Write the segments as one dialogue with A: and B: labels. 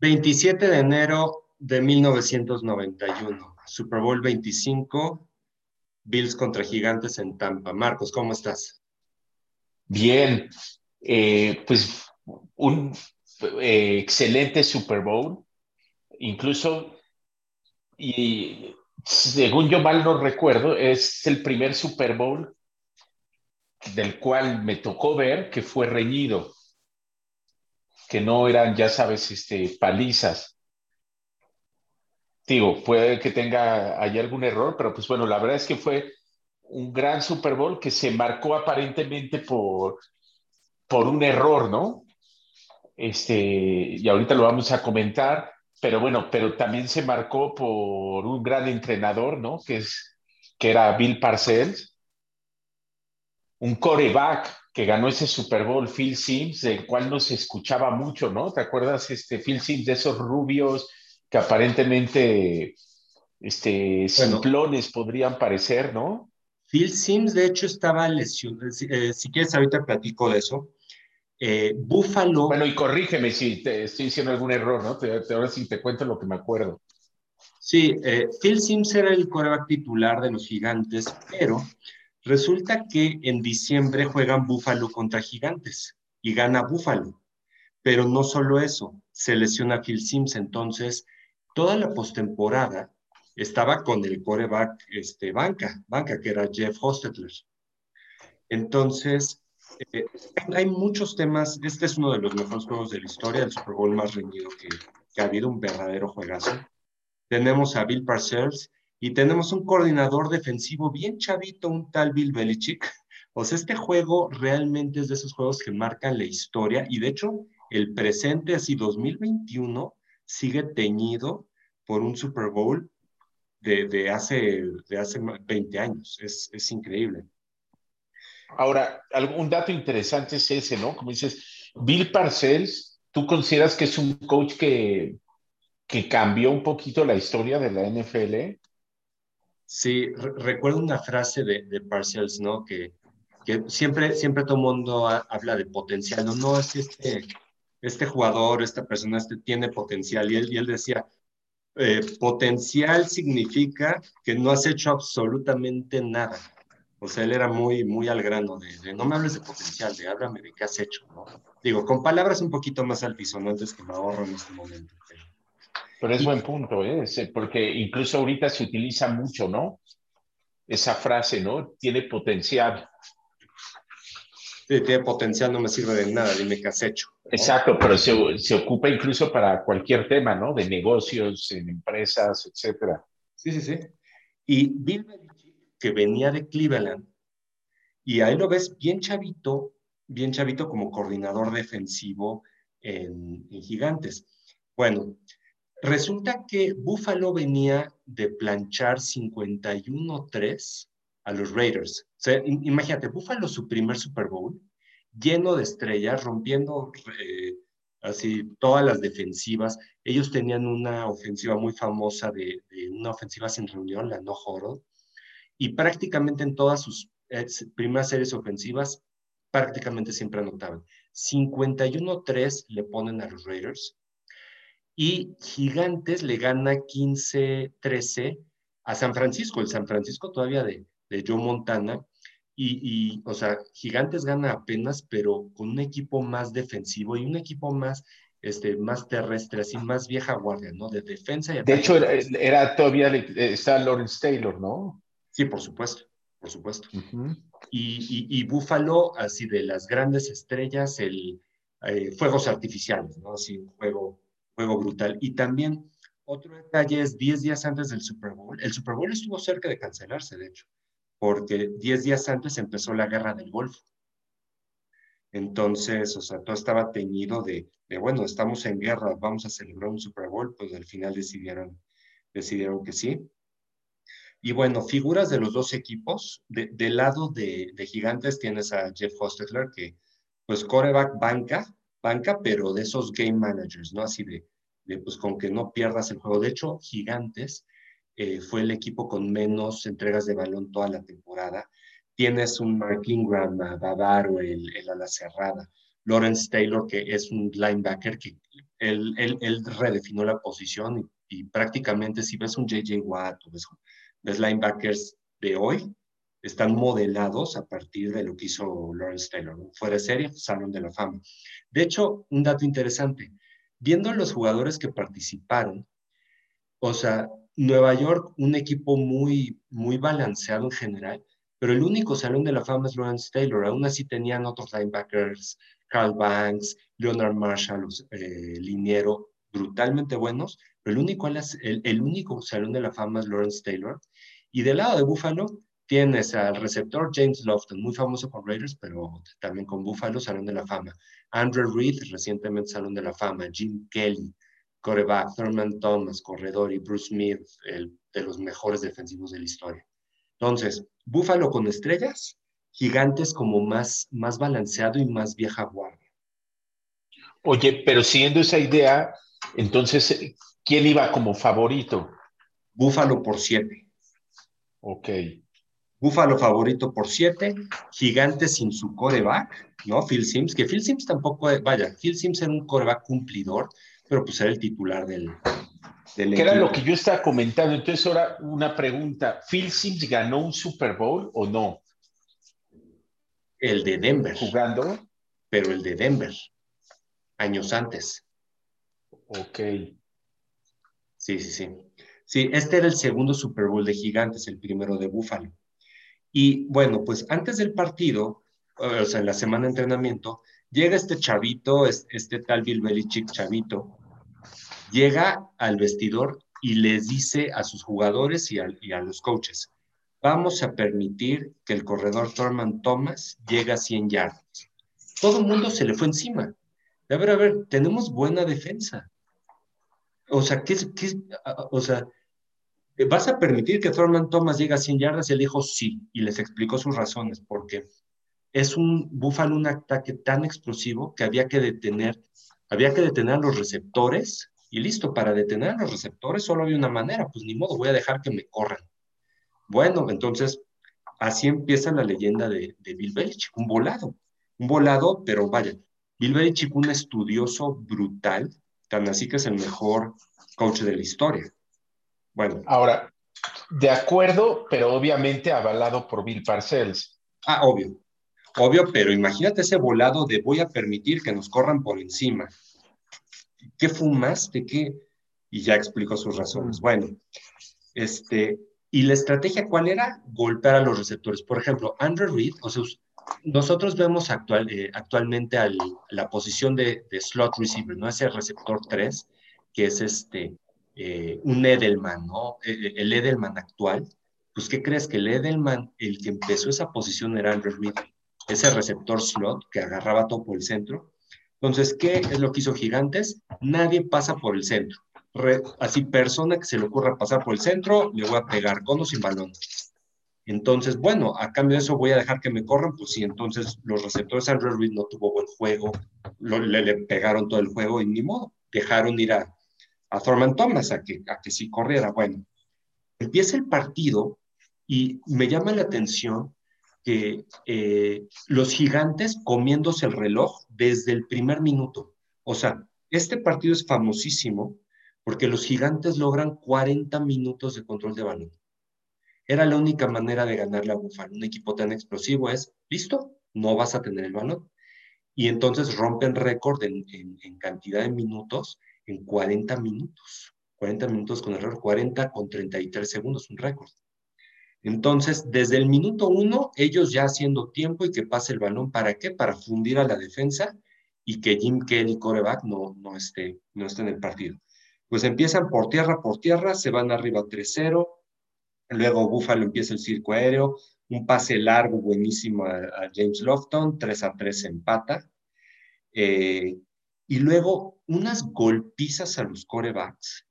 A: 27 de enero de 1991, Super Bowl 25, Bills contra Gigantes en Tampa. Marcos, ¿cómo estás?
B: Bien, eh, pues un eh, excelente Super Bowl, incluso, y según yo mal no recuerdo, es el primer Super Bowl del cual me tocó ver que fue reñido que no eran, ya sabes, este, palizas. Digo, puede que tenga hay algún error, pero pues bueno, la verdad es que fue un gran Super Bowl que se marcó aparentemente por, por un error, ¿no? Este, y ahorita lo vamos a comentar, pero bueno, pero también se marcó por un gran entrenador, ¿no? Que, es, que era Bill Parcells, un coreback que ganó ese Super Bowl, Phil Sims, del cual no se escuchaba mucho, ¿no? ¿Te acuerdas, este, Phil Sims, de esos rubios que aparentemente, este, simplones podrían parecer, ¿no?
A: Phil Sims, de hecho, estaba lesionado. Eh, si quieres, ahorita platico de eso. Eh, Buffalo.
B: Bueno, y corrígeme si te estoy diciendo algún error, ¿no? ahora sí te cuento lo que me acuerdo.
A: Sí, eh, Phil Sims era el coreback titular de los gigantes, pero Resulta que en diciembre juegan Búfalo contra Gigantes y gana Búfalo. Pero no solo eso, se lesiona Phil Sims. Entonces, toda la postemporada estaba con el coreback este, banca, banca, que era Jeff Hostetler. Entonces, eh, hay muchos temas. Este es uno de los mejores juegos de la historia, el Super Bowl más reñido que, que ha habido, un verdadero juegazo. Tenemos a Bill Parcells, y tenemos un coordinador defensivo bien chavito, un tal Bill Belichick. O sea, este juego realmente es de esos juegos que marcan la historia y de hecho el presente, así 2021, sigue teñido por un Super Bowl de, hace, de hace 20 años. Es, es increíble.
B: Ahora, un dato interesante es ese, ¿no? Como dices, Bill Parcells, ¿tú consideras que es un coach que, que cambió un poquito la historia de la NFL?
A: Sí, recuerdo una frase de, de Parcells, ¿no? Que, que siempre, siempre todo mundo habla de potencial, no, no, es este, este jugador, esta persona este, tiene potencial. Y él, y él decía, eh, potencial significa que no has hecho absolutamente nada. O sea, él era muy, muy al grano de, no me hables de potencial, de háblame de qué has hecho. Digo, con palabras un poquito más altisonantes que me ahorro en este momento.
B: Pero es buen punto, ¿eh? porque incluso ahorita se utiliza mucho, ¿no? Esa frase, ¿no? Tiene potencial.
A: Sí, tiene potencial, no me sirve de nada, dime qué has hecho.
B: Exacto, pero se, se, ocupa incluso para cualquier tema, ¿no? De negocios, en empresas, etcétera.
A: Sí, sí, sí. Y Bill que venía de Cleveland, y ahí lo ves bien chavito, bien chavito como coordinador defensivo en, en Gigantes. Bueno, Resulta que Buffalo venía de planchar 51-3 a los Raiders. O imagínate, Buffalo su primer Super Bowl, lleno de estrellas, rompiendo eh, así todas las defensivas. Ellos tenían una ofensiva muy famosa de, una ofensiva sin reunión, la no joro, y prácticamente en todas sus eh, primeras series ofensivas, prácticamente siempre anotaban. 51-3 le ponen a los Raiders y Gigantes le gana 15-13 a San Francisco, el San Francisco todavía de, de Joe Montana, y, o sea, Gigantes gana apenas, pero con un equipo más defensivo y un equipo más, este, más terrestre, así más vieja guardia, ¿no? De defensa y
B: De hecho, era, todavía, está Lawrence Taylor, ¿no?
A: Sí, por supuesto, por supuesto. y, y, Buffalo, así de las grandes estrellas, el eh, fuegos artificiales, ¿no? Así un juego juego brutal. Y también otro detalle es 10 días antes del Super Bowl. El Super Bowl estuvo cerca de cancelarse, de hecho, porque 10 días antes empezó la guerra del Golfo. Entonces, o sea, todo estaba teñido de, de, bueno, estamos en guerra, vamos a celebrar un Super Bowl, pues al final decidieron, decidieron que sí. Y bueno, figuras de los dos equipos, de, del lado de, de, Gigantes tienes a Jeff Hostetler, que pues coreback banca, banca, pero de esos game managers, ¿no? Así de, de pues con que no pierdas el juego. De hecho, Gigantes eh, fue el equipo con menos entregas de balón toda la temporada. Tienes un Mark Ingram, Bavaro, el, el ala cerrada. Lawrence Taylor, que es un linebacker que él, él, redefinió la posición y, prácticamente si ves un JJ Watt o ves, ves linebackers de hoy, están modelados a partir de lo que hizo Lawrence Taylor. Fuera de serie, Salón de la Fama. De hecho, un dato interesante, viendo los jugadores que participaron, o sea, Nueva York, un equipo muy, muy balanceado en general, pero el único Salón de la Fama es Lawrence Taylor. Aún así tenían otros linebackers, Carl Banks, Leonard Marshall, eh, Liniero, brutalmente buenos, pero el único, el, el único Salón de la Fama es Lawrence Taylor. Y del lado de Buffalo, Tienes al receptor James Lofton, muy famoso con Raiders, pero también con Buffalo, Salón de la Fama. Andrew Reed, recientemente Salón de la Fama. Jim Kelly, coreback. Thurman Thomas, corredor. Y Bruce Smith, el, de los mejores defensivos de la historia. Entonces, Buffalo con estrellas, gigantes como más, más balanceado y más vieja guardia.
B: Oye, pero siguiendo esa idea, entonces, ¿quién iba como favorito?
A: Buffalo por siete.
B: Ok.
A: Búfalo favorito por siete, Gigantes sin su coreback, ¿no? Phil Sims, que Phil Sims tampoco, vaya, Phil Sims era un coreback cumplidor, pero pues era el titular del...
B: del que era lo que yo estaba comentando. Entonces ahora una pregunta, ¿Phil Sims ganó un Super Bowl o no?
A: El de Denver.
B: ¿Jugando?
A: Pero el de Denver, años antes.
B: Ok.
A: Sí, sí, sí. Sí, este era el segundo Super Bowl de Gigantes, el primero de Búfalo. Y bueno, pues antes del partido, o sea, en la semana de entrenamiento, llega este chavito, este tal Bill chavito, llega al vestidor y les dice a sus jugadores y a, los coaches, vamos a permitir que el corredor Thurman Thomas llegue a 100 yardas. Todo el mundo se le fue encima. A ver, a ver, tenemos buena defensa. O sea, ¿qué, qué, o sea, ¿vas a permitir que Thurman Thomas llegue a 100 yardas? Y él dijo sí, y les explicó sus razones, porque es un búfalo, un ataque tan explosivo que había que detener, había que detener a los receptores, y listo, para detener a los receptores solo había una manera, pues ni modo, voy a dejar que me corran. Bueno, entonces, así empieza la leyenda de, de Bill Belichick, un volado, un volado, pero vaya, Bill Belichick, un estudioso brutal, tan así que es el mejor coach de la historia. Bueno.
B: Ahora, de acuerdo, pero obviamente avalado por Bill Parcells.
A: Ah, obvio. Obvio, pero imagínate ese volado de voy a permitir que nos corran por encima. ¿Qué fumaste? ¿Qué? Y ya explicó sus razones. Bueno, este, ¿y la estrategia cuál era? Golpear a los receptores. Por ejemplo, Andrew Reed, o sea, nosotros vemos actual, eh, actualmente al, la posición de, de, slot receiver, ¿no? Ese receptor 3, que es este, eh, un Edelman, ¿no? E, e, el Edelman actual, pues ¿qué crees? Que el Edelman, el que empezó esa posición era Andrew Reed, ese receptor slot que agarraba todo por el centro. Entonces, ¿qué es lo que hizo Gigantes? Nadie pasa por el centro. así, persona que se le ocurra pasar por el centro, le voy a pegar con o sin balón. Entonces, bueno, a cambio de eso voy a dejar que me corran, pues sí, entonces los receptores Andrew Reed no tuvo buen juego, le, le, pegaron todo el juego y ni modo, dejaron ir a, a Thurman Thomas a que, a que sí corriera. Bueno, empieza el partido y me llama la atención que eh, los gigantes comiéndose el reloj desde el primer minuto. O sea, este partido es famosísimo porque los gigantes logran 40 minutos de control de balón. Era la única manera de ganarle a Buffalo. Un equipo tan explosivo es, listo, no vas a tener el balón. Y entonces rompen récord en, en cantidad de minutos en 40 minutos. 40 minutos con error, 40 con 33 segundos, un récord. Entonces, desde el minuto uno, ellos ya haciendo tiempo y que pase el balón, ¿para qué? Para fundir a la defensa y que Jim Kelly, coreback, no, no, esté, no esté en el partido. Pues empiezan por tierra, por tierra, se van arriba 3-0, luego Buffalo empieza el circo aéreo, un pase largo buenísimo a, James Lofton, 3-3 empata, eh, y luego unas golpizas a los corebacks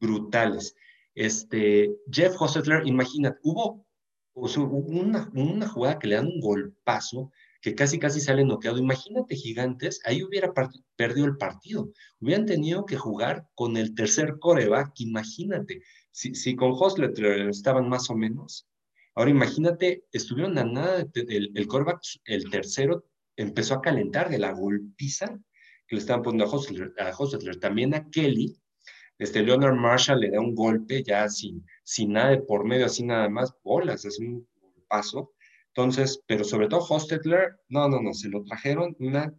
A: brutales. Este, Jeff Hostetler, imagínate, hubo una, una, jugada que le dan un golpazo que casi casi sale noqueado. Imagínate, gigantes, ahí hubiera perdido el partido. Hubieran tenido que jugar con el tercer coreback, imagínate. Si, si con Hostetler estaban más o menos, ahora imagínate, estuvieron a nada, el, el coreback, el tercero, empezó a calentar de la golpiza que le estaban poniendo a Hostetler, también a Kelly, este Leonard Marshall le da un golpe ya sin, sin nada de por medio, así nada más, bolas, es un paso. Entonces, pero sobre todo Hostetler, no, no, no, se lo trajeron una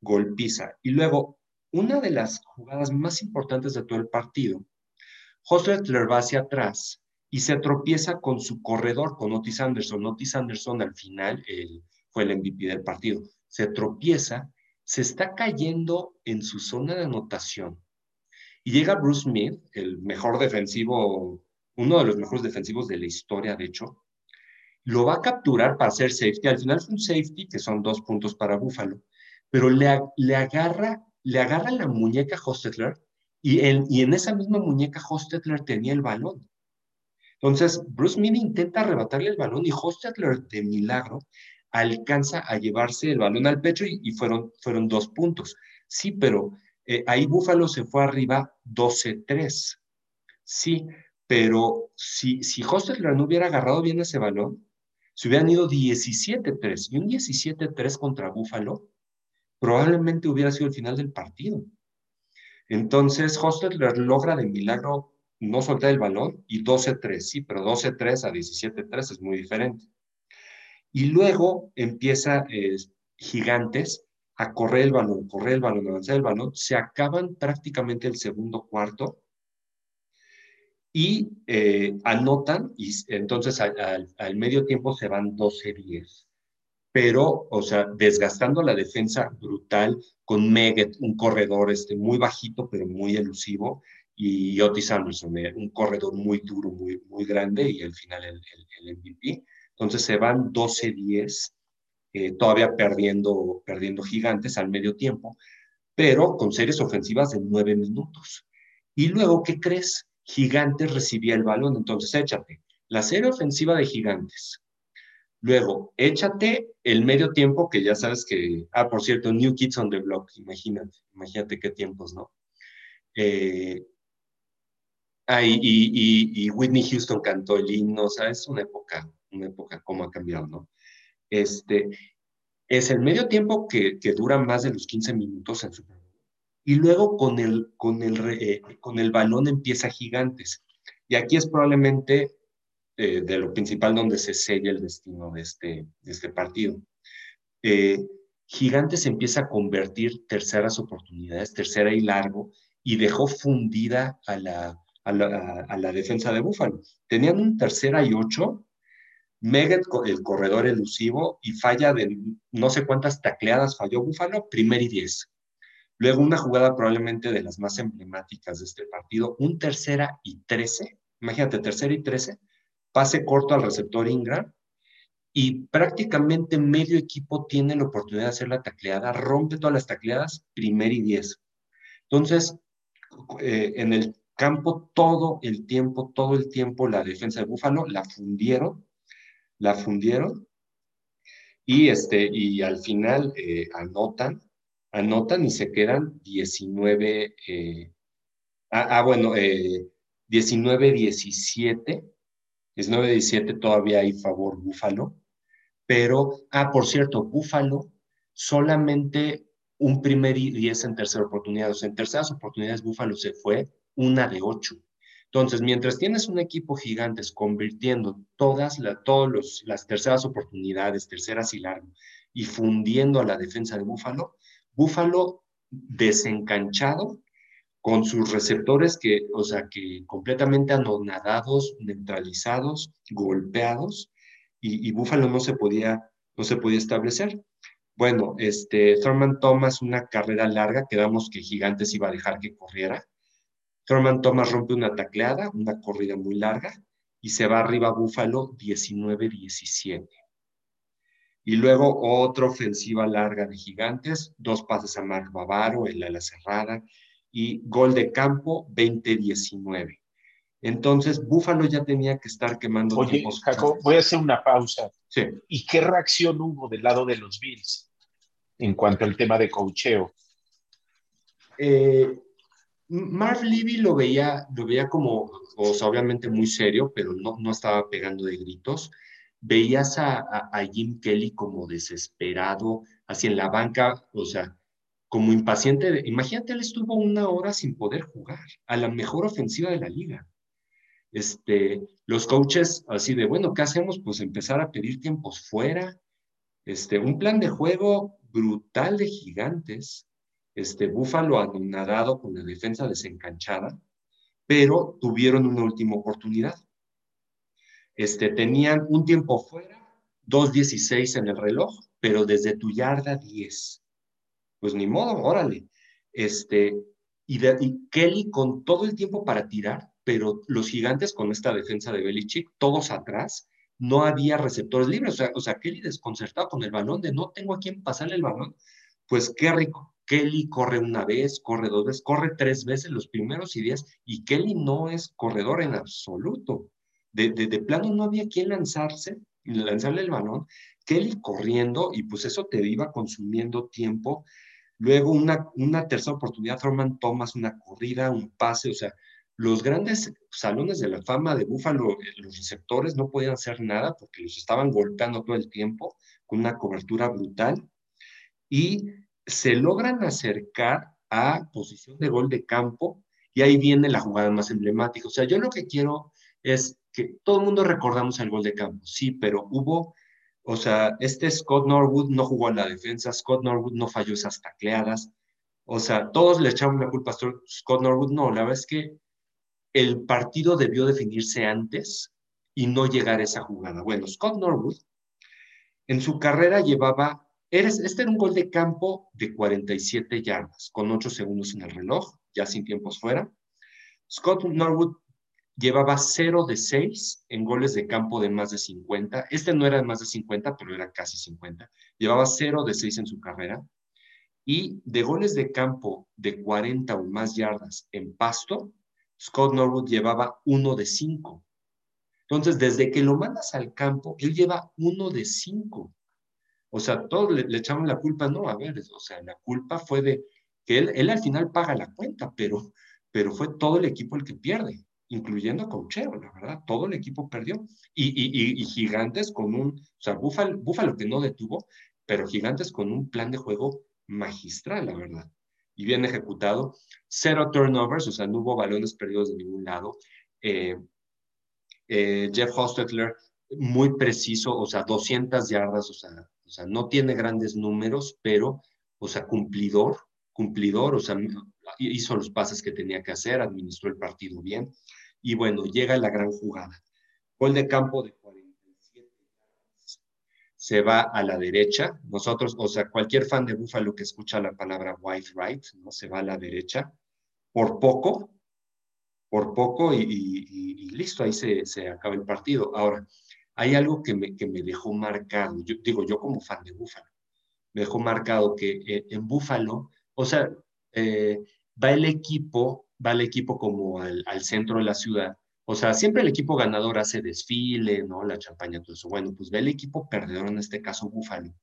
A: golpiza. Y luego, una de las jugadas más importantes de todo el partido, Hostetler va hacia atrás y se tropieza con su corredor, con Otis Anderson. Otis Anderson al final fue el MVP del partido. Se tropieza, se está cayendo en su zona de anotación. Y llega Bruce Smith, el mejor defensivo, uno de los mejores defensivos de la historia, de hecho, lo va a capturar para hacer safety. Al final fue un safety, que son dos puntos para Buffalo, pero le, le agarra, le agarra la muñeca Hostetler y en, y en esa misma muñeca Hostetler tenía el balón. Entonces, Bruce Smith intenta arrebatarle el balón y Hostetler de milagro alcanza a llevarse el balón al pecho y, fueron, fueron dos puntos. Sí, pero eh, ahí Buffalo se fue arriba 12-3. Sí, pero si, si Hostetler no hubiera agarrado bien ese balón, se hubieran ido 17-3 y un 17-3 contra Buffalo probablemente hubiera sido el final del partido. Entonces, Hostetler logra de milagro no soltar el balón y 12-3, sí, pero 12-3 a 17-3 es muy diferente. Y luego empieza eh, Gigantes a correr el balón, correr el balón, avanzar el balón, se acaban prácticamente el segundo cuarto y eh, anotan y entonces al, medio tiempo se van 12-10 pero, o sea, desgastando la defensa brutal con Meget, un corredor este, muy bajito, pero muy elusivo, y Otis Anderson, eh, un corredor muy duro, muy, muy grande y al final el, el, MVP. Entonces se van 12-10, eh, todavía perdiendo, perdiendo gigantes al medio tiempo, pero con series ofensivas de nueve minutos. Y luego, ¿qué crees? Gigantes recibía el balón, entonces échate. La serie ofensiva de Gigantes. Luego, échate el medio tiempo, que ya sabes que, ah, por cierto, New Kids on the Block, imagínate, imagínate qué tiempos, ¿no? Ah, y, Whitney Houston cantó el himno, o sea, es una época, una época cómo ha cambiado, ¿no? Este, es el medio tiempo que, que dura más de los 15 minutos en su y luego con el, con el, eh, con el balón empieza gigantes. Y aquí es probablemente eh, de lo principal donde se sella el destino de este, de este partido. Eh, gigantes empieza a convertir terceras oportunidades, tercera y largo, y dejó fundida a la, a la, defensa de Búfalo. Tenían un tercera y ocho, Megat, el corredor elusivo, y falla de no sé cuántas tacleadas falló Búfalo, primer y diez. Luego una jugada probablemente de las más emblemáticas de este partido, un tercera y trece, imagínate, tercera y trece, pase corto al receptor Ingram, y prácticamente medio equipo tiene la oportunidad de hacer la tacleada, rompe todas las tacleadas, primer y diez. Entonces, eh, en el campo todo el tiempo, todo el tiempo la defensa de Búfalo la fundieron, la fundieron y, este, y al final eh, anotan, anotan y se quedan 19, eh, ah, ah, bueno, 19-17, 19-17 todavía hay favor Búfalo, pero, ah, por cierto, Búfalo solamente un primer y 10 en tercera oportunidad, o sea, en terceras oportunidades Búfalo se fue una de ocho. Entonces, mientras tienes un equipo gigantes convirtiendo todas las terceras oportunidades, terceras y largo, y fundiendo a la defensa de Búfalo, Búfalo desencanchado con sus receptores que, o sea, que completamente anonadados, neutralizados, golpeados, y, Búfalo no se podía, no se podía establecer. Bueno, este, Thurman Thomas, una carrera larga, quedamos que Gigantes iba a dejar que corriera, Thurman Thomas rompe una tacleada, una corrida muy larga, y se va arriba a Búfalo 19-17. Y luego otra ofensiva larga de gigantes, dos pases a Mark Bavaro, el ala cerrada, y gol de campo 20-19. Entonces, Búfalo ya tenía que estar quemando.
B: Oye, voy a hacer una pausa. Sí. ¿Y qué reacción hubo del lado de los Bills en cuanto al tema de cocheo?
A: Eh, Marv Levy lo veía, lo veía como, o sea, obviamente muy serio, pero no, no estaba pegando de gritos. Veías a, Jim Kelly como desesperado, así en la banca, o sea, como impaciente. De, imagínate, él estuvo una hora sin poder jugar a la mejor ofensiva de la liga. Este, los coaches así de, bueno, ¿qué hacemos? Pues empezar a pedir tiempos fuera. Este, un plan de juego brutal de gigantes. Este, Búfalo anonadado con la defensa desencanchada, pero tuvieron una última oportunidad. Este, tenían un tiempo fuera, 2.16 en el reloj, pero desde tu yarda 10. Pues ni modo, órale. Este, y, Kelly con todo el tiempo para tirar, pero los gigantes con esta defensa de Belichick, todos atrás, no había receptores libres. O sea, Kelly desconcertado con el balón de no tengo a quién pasarle el balón. Pues qué rico. Kelly corre una vez, corre dos veces, corre tres veces los primeros y diez, y Kelly no es corredor en absoluto. De, de, plano no había quien lanzarse, lanzarle el balón. Kelly corriendo, y pues eso te iba consumiendo tiempo. Luego una, una tercera oportunidad, Thurman Thomas, una corrida, un pase, o sea, los grandes salones de la fama de Búfalo, eh, los receptores no podían hacer nada porque los estaban golpeando todo el tiempo con una cobertura brutal y se logran acercar a posición de gol de campo y ahí viene la jugada más emblemática. O sea, yo lo que quiero es que todo el mundo recordamos el gol de campo, sí, pero hubo, o sea, este Scott Norwood no jugó a la defensa, Scott Norwood no falló esas tacleadas, o sea, todos le echaron la culpa a Scott Norwood, no, la verdad es que el partido debió definirse antes y no llegar a esa jugada. Bueno, Scott Norwood en su carrera llevaba, este era un gol de campo de 47 yardas, con 8 segundos en el reloj, ya sin tiempos fuera. Scott Norwood llevaba 0 de 6 en goles de campo de más de 50. Este no era de más de 50, pero era casi 50. Llevaba 0 de 6 en su carrera. Y de goles de campo de 40 o más yardas en pasto, Scott Norwood llevaba uno de cinco. Entonces, desde que lo mandas al campo, él lleva uno de cinco. O sea, todos le, echamos la culpa, no, a ver, o sea, la culpa fue de que él, él al final paga la cuenta, pero, pero fue todo el equipo el que pierde, incluyendo a Cochero, la verdad, todo el equipo perdió. Y, y, y, Gigantes con un, o sea, Búfalo, Búfalo que no detuvo, pero Gigantes con un plan de juego magistral, la verdad y bien ejecutado. Cero turnovers, o sea, no hubo balones perdidos de ningún lado. Eh, eh, Jeff Hostetler, muy preciso, o sea, 200 yardas, o sea, sea, no tiene grandes números, pero, o sea, cumplidor, cumplidor, o sea, hizo los pases que tenía que hacer, administró el partido bien. Y bueno, llega la gran jugada. Gol de campo de se va a la derecha. Nosotros, o sea, cualquier fan de Buffalo que escucha la palabra white right, ¿no? Se va a la derecha por poco, por poco y, listo, ahí se, se, acaba el partido. Ahora, hay algo que me, que me dejó marcado, digo, yo como fan de Buffalo, me dejó marcado que eh, en Buffalo, o sea, eh, va el equipo, va el equipo como al, al centro de la ciudad o sea, siempre el equipo ganador hace desfile, ¿no? La champaña, todo eso. Bueno, pues ve el equipo perdedor, en este caso Búfalo.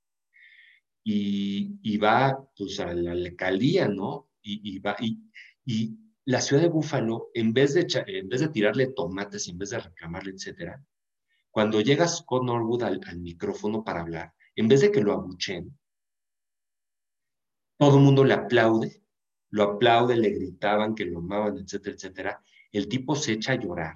A: Y, y va, pues, a la alcaldía, ¿no? Y, y va, y, y, la ciudad de Búfalo, en vez, de, en vez de tirarle tomates, en vez de reclamarle, etcétera, cuando llegas con Norwood al, al micrófono para hablar, en vez de que lo abuchen, todo el mundo le aplaude, lo aplaude, le gritaban que lo amaban, etcétera, etcétera el tipo se echa a llorar,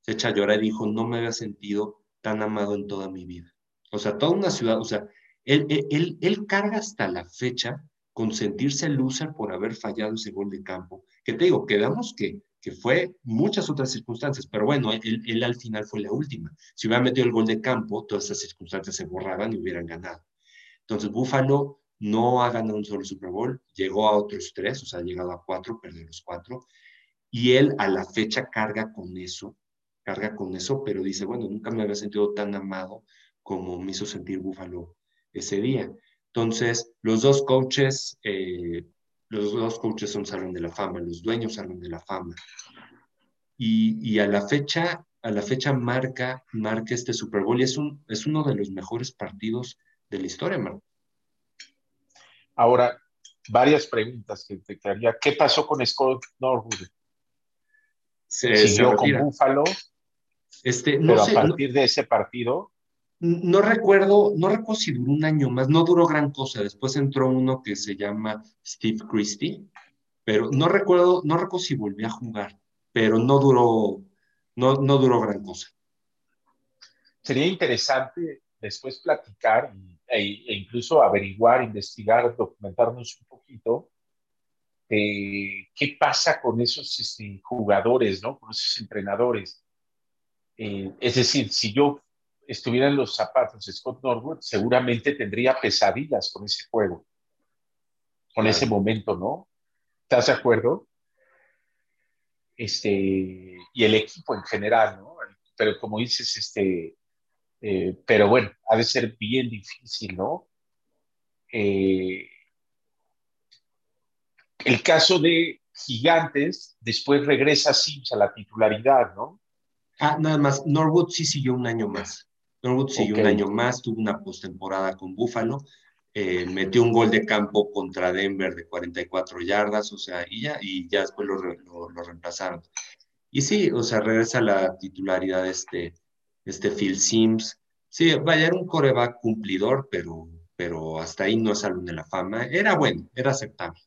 A: se echa a llorar y dijo, no me había sentido tan amado en toda mi vida. O sea, toda una ciudad, o sea, él, él, él carga hasta la fecha con sentirse loser por haber fallado ese gol de campo. Que te digo, quedamos que, que fue muchas otras circunstancias, pero bueno, él, al final fue la última. Si hubiera metido el gol de campo, todas esas circunstancias se borraban y hubieran ganado. Entonces, Búfalo no ha ganado un solo Super Bowl, llegó a otros tres, o sea, ha llegado a cuatro, perdió los cuatro, y él a la fecha carga con eso, carga con eso, pero dice, bueno, nunca me había sentido tan amado como me hizo sentir Búfalo ese día. Entonces, los dos coaches, eh, los dos coaches son Salón de la Fama, los dueños Salón de la Fama. Y, y, a la fecha, a la fecha marca, marca este Super Bowl y es, un, es uno de los mejores partidos de la historia, Marco.
B: Ahora, varias preguntas que te haría. ¿Qué pasó con Scott Norwood? se siguió con Búfalo. Este, no pero a partir de ese partido.
A: No recuerdo, no recuerdo si duró un año más, no duró gran cosa. Después entró uno que se llama Steve Christie, pero no recuerdo, no recuerdo si volvió a jugar, pero no duró, no, no duró gran cosa.
B: Sería interesante después platicar e, e incluso averiguar, investigar, documentarnos un poquito eh, qué pasa con esos este, jugadores, ¿no? Con esos entrenadores. Eh, es decir, si yo estuviera en los zapatos de Scott Norwood, seguramente tendría pesadillas con ese juego, con ese momento, ¿no? ¿Estás de acuerdo? Este, y el equipo en general, ¿no? Pero como dices, este, eh, pero bueno, ha de ser bien difícil, ¿no? Eh, el caso de Gigantes, después regresa Sims a la titularidad, ¿no?
A: Ah, nada más, Norwood sí siguió un año más. Norwood siguió un año más, tuvo una postemporada con Buffalo, eh, metió un gol de campo contra Denver de 44 yardas, o sea, y ya, y ya después lo, lo, reemplazaron. Y sí, o sea, regresa la titularidad este, este Phil Sims. Sí, vaya, era un coreback cumplidor, pero, pero hasta ahí no es salón de la fama. Era bueno, era aceptable.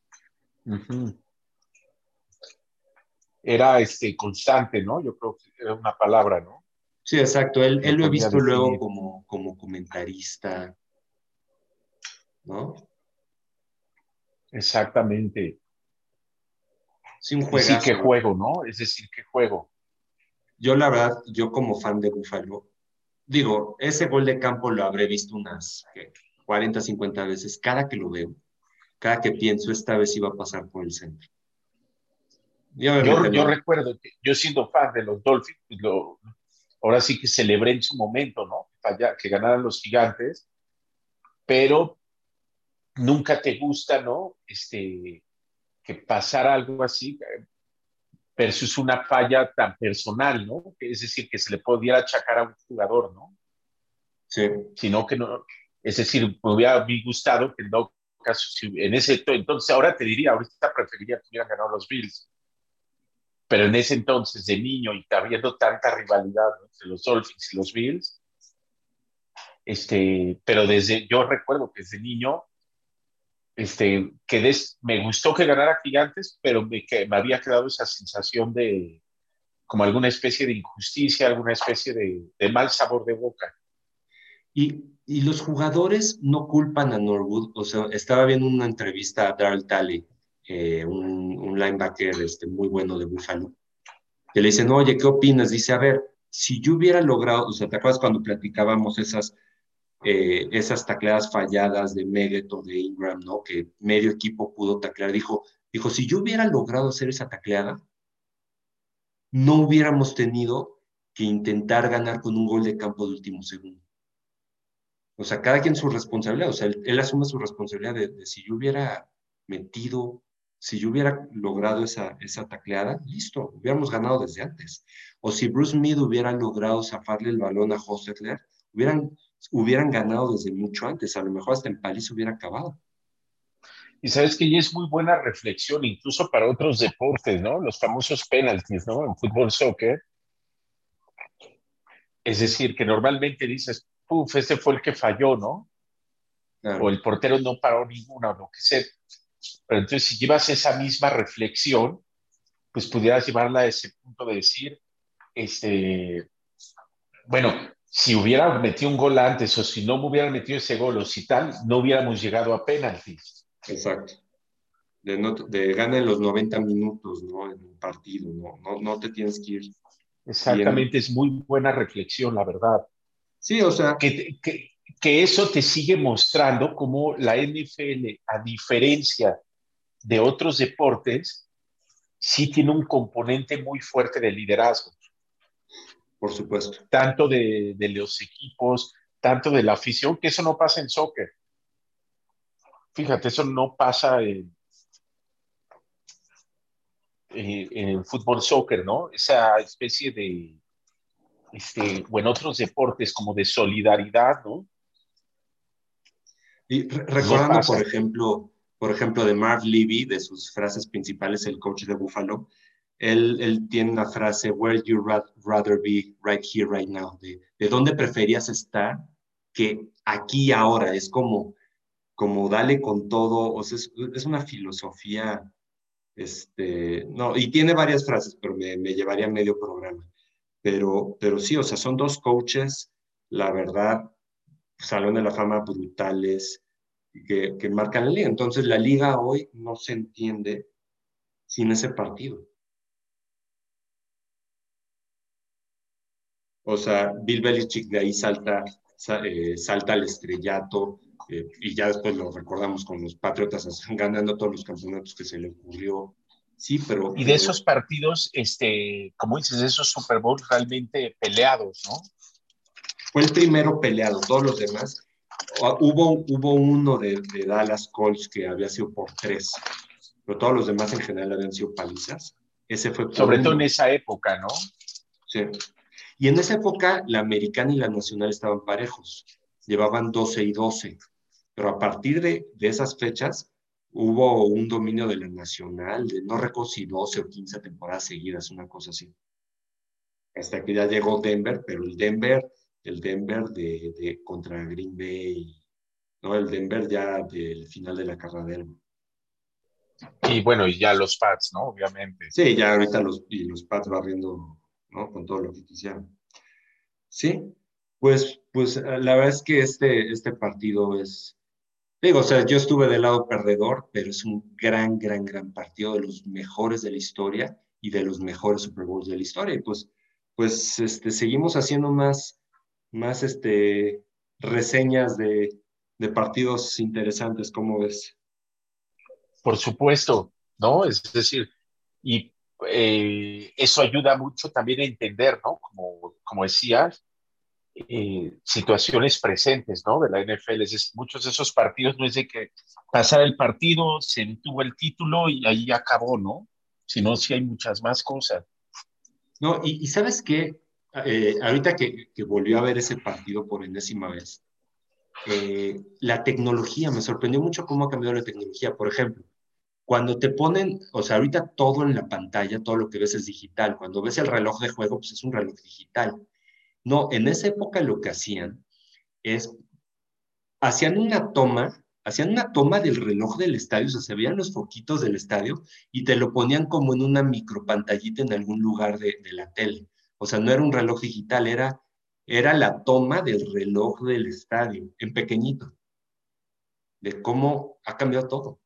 B: Era este, constante, ¿no? Yo creo que era una palabra, ¿no?
A: Sí, exacto. Él, él lo he visto luego como, como comentarista, ¿no?
B: Exactamente.
A: Sí, un
B: Sí, qué juego, ¿no? Es decir, qué juego.
A: Yo, la verdad, yo como fan de Buffalo, digo, ese gol de campo lo habré visto unas 40, 50 veces cada que lo veo cada que pienso, esta vez iba a pasar por el centro.
B: Yo, yo, recuerdo que yo siendo fan de los Dolphins, pues lo, ahora sí que celebré en su momento, ¿no? Que ganaran los gigantes, pero nunca te gusta, ¿no? Este, que pasara algo así versus una falla tan personal, ¿no? Es decir, que se le pudiera achacar a un jugador, ¿no?
A: Sí.
B: Sino que no, es decir, me hubiera gustado que caso, en ese entonces, ahora te diría, ahorita preferiría que hubieran ganado los Bills, pero en ese entonces, de niño, y habiendo tanta rivalidad entre los Dolphins y los Bills, este, pero desde, yo recuerdo que desde niño, este, que me gustó que ganara Gigantes, pero me, que me había quedado esa sensación de como alguna especie de injusticia, alguna especie de, de mal sabor de boca.
A: Y, y, los jugadores no culpan a Norwood. O sea, estaba viendo una entrevista a Darrell Talley, eh, un, linebacker este, muy bueno de Buffalo, que le dicen, oye, ¿qué opinas? Dice, a ver, si yo hubiera logrado, o sea, ¿te acuerdas cuando platicábamos esas, eh, esas tacleadas falladas de Meget o de Ingram, ¿no? Que medio equipo pudo taclear. Dijo, dijo, si yo hubiera logrado hacer esa tacleada, no hubiéramos tenido que intentar ganar con un gol de campo de último segundo. O sea, cada quien su responsabilidad, o sea, él, asume su responsabilidad de, si yo hubiera metido, si yo hubiera logrado esa, esa tacleada, listo, hubiéramos ganado desde antes. O si Bruce Mead hubiera logrado zafarle el balón a Hostetler, hubieran, hubieran ganado desde mucho antes, a lo mejor hasta en París hubiera acabado.
B: Y sabes que ya es muy buena reflexión, incluso para otros deportes, ¿no? Los famosos penalties, ¿no? En fútbol, soccer. Es decir, que normalmente dices, uf, ese fue el que falló, ¿no? O el portero no paró ninguna, o lo que sea. Pero entonces, si llevas esa misma reflexión, pues pudieras llevarla a ese punto de decir, este, bueno, si hubiera metido un gol antes o si no me hubieran metido ese gol o si tal, no hubiéramos llegado a penaltis.
A: Exacto. De, no, de en los 90 minutos, ¿no? En un partido, ¿no? No, no te tienes que ir.
B: Exactamente, es muy buena reflexión, la verdad.
A: Sí, o sea.
B: Que, que, que eso te sigue mostrando cómo la NFL, a diferencia de otros deportes, sí tiene un componente muy fuerte de liderazgo.
A: Por supuesto.
B: Tanto de, de los equipos, tanto de la afición, que eso no pasa en soccer. Fíjate, eso no pasa en, en el fútbol soccer, ¿no? Esa especie de, este, o en otros deportes como de solidaridad, ¿no?
A: Y recordando, por ejemplo, por ejemplo, de Marv Levy, de sus frases principales, el coach de Buffalo, él, él tiene una frase, where you rather be right here, right now, de, de dónde preferías estar que aquí ahora es como, como dale con todo, o sea, es, una filosofía, este, no, y tiene varias frases, pero me, me llevaría medio programa. Pero, pero sí, o sea, son dos coaches, la verdad, salón de la fama brutales, que, que marcan la liga. Entonces, la liga hoy no se entiende sin ese partido. O sea, Bill Belichick de ahí salta, eh, salta al estrellato eh, y ya después lo recordamos con los Patriotas ganando todos los campeonatos que se le ocurrió. Sí, pero...
B: Y de esos partidos, este, como dices, esos Super Bowl realmente peleados, ¿no?
A: Fue el primero peleado, todos los demás. Hubo, hubo uno de, de Dallas Colts que había sido por tres, pero todos los demás en general habían sido palizas. Ese fue
B: Sobre todo en esa época, ¿no?
A: Sí. Y en esa época la americana y la nacional estaban parejos, llevaban 12 y 12, pero a partir de, de esas fechas hubo un dominio de la nacional, de no recuerdo si 12 o 15 temporadas seguidas, una cosa así. Hasta que ya llegó Denver, pero el Denver, el Denver de, de contra Green Bay, ¿no? El Denver ya del final de la carrera
B: Y bueno, y ya los Pats, ¿no? Obviamente.
A: Sí, ya ahorita los, y los Pats barriendo ¿no? Con todo lo que quisieran. Sí, pues, pues la verdad es que este, este partido es, digo, o sea, yo estuve del lado perdedor, pero es un gran, gran, gran partido de los mejores de la historia y de los mejores Super Bowls de la historia. Y pues, pues este, seguimos haciendo más, más este, reseñas de, de partidos interesantes, ¿cómo ves?
B: Por supuesto, ¿no? Es decir, y eh, eso ayuda mucho también a entender, ¿no? Como, como decías, eh, situaciones presentes, ¿no? De la NFL. Es muchos de esos partidos no es de que pasar el partido, se detuvo el título y ahí acabó, ¿no? Sino sí hay muchas más cosas.
A: No, y, sabes qué, eh, ahorita que, que, volvió a ver ese partido por enésima vez, la tecnología, me sorprendió mucho cómo ha cambiado la tecnología. Por ejemplo, cuando te ponen, o sea, ahorita todo en la pantalla, todo lo que ves es digital. Cuando ves el reloj de juego, pues es un reloj digital. No, en esa época lo que hacían es, hacían una toma, hacían una toma del reloj del estadio, o sea, se veían los foquitos del estadio y te lo ponían como en una micropantallita en algún lugar de, de la tele. O sea, no era un reloj digital, era, era la toma del reloj del estadio, en pequeñito, de cómo ha cambiado todo.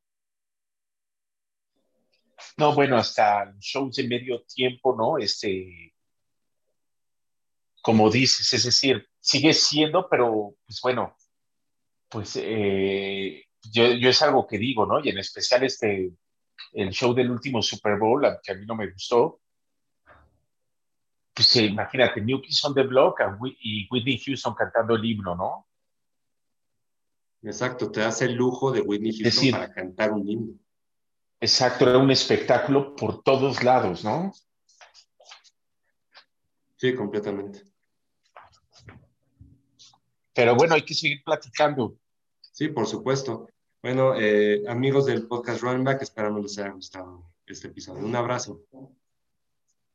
B: No, bueno, hasta shows de medio tiempo, ¿no? Este, como dices, es decir, sigue siendo, pero pues bueno, pues eh, yo, yo, es algo que digo, ¿no? Y en especial este, el show del último Super Bowl, que a mí no me gustó, pues imagínate, New Kids on the Block y Whitney Houston cantando el himno, ¿no?
A: Exacto, te hace el lujo de Whitney Houston para cantar un himno.
B: Exacto, era un espectáculo por todos lados, ¿no?
A: Sí, completamente.
B: Pero bueno, hay que seguir platicando.
A: Sí, por supuesto. Bueno, eh, amigos del podcast Runback, esperamos les haya gustado este episodio. Un abrazo.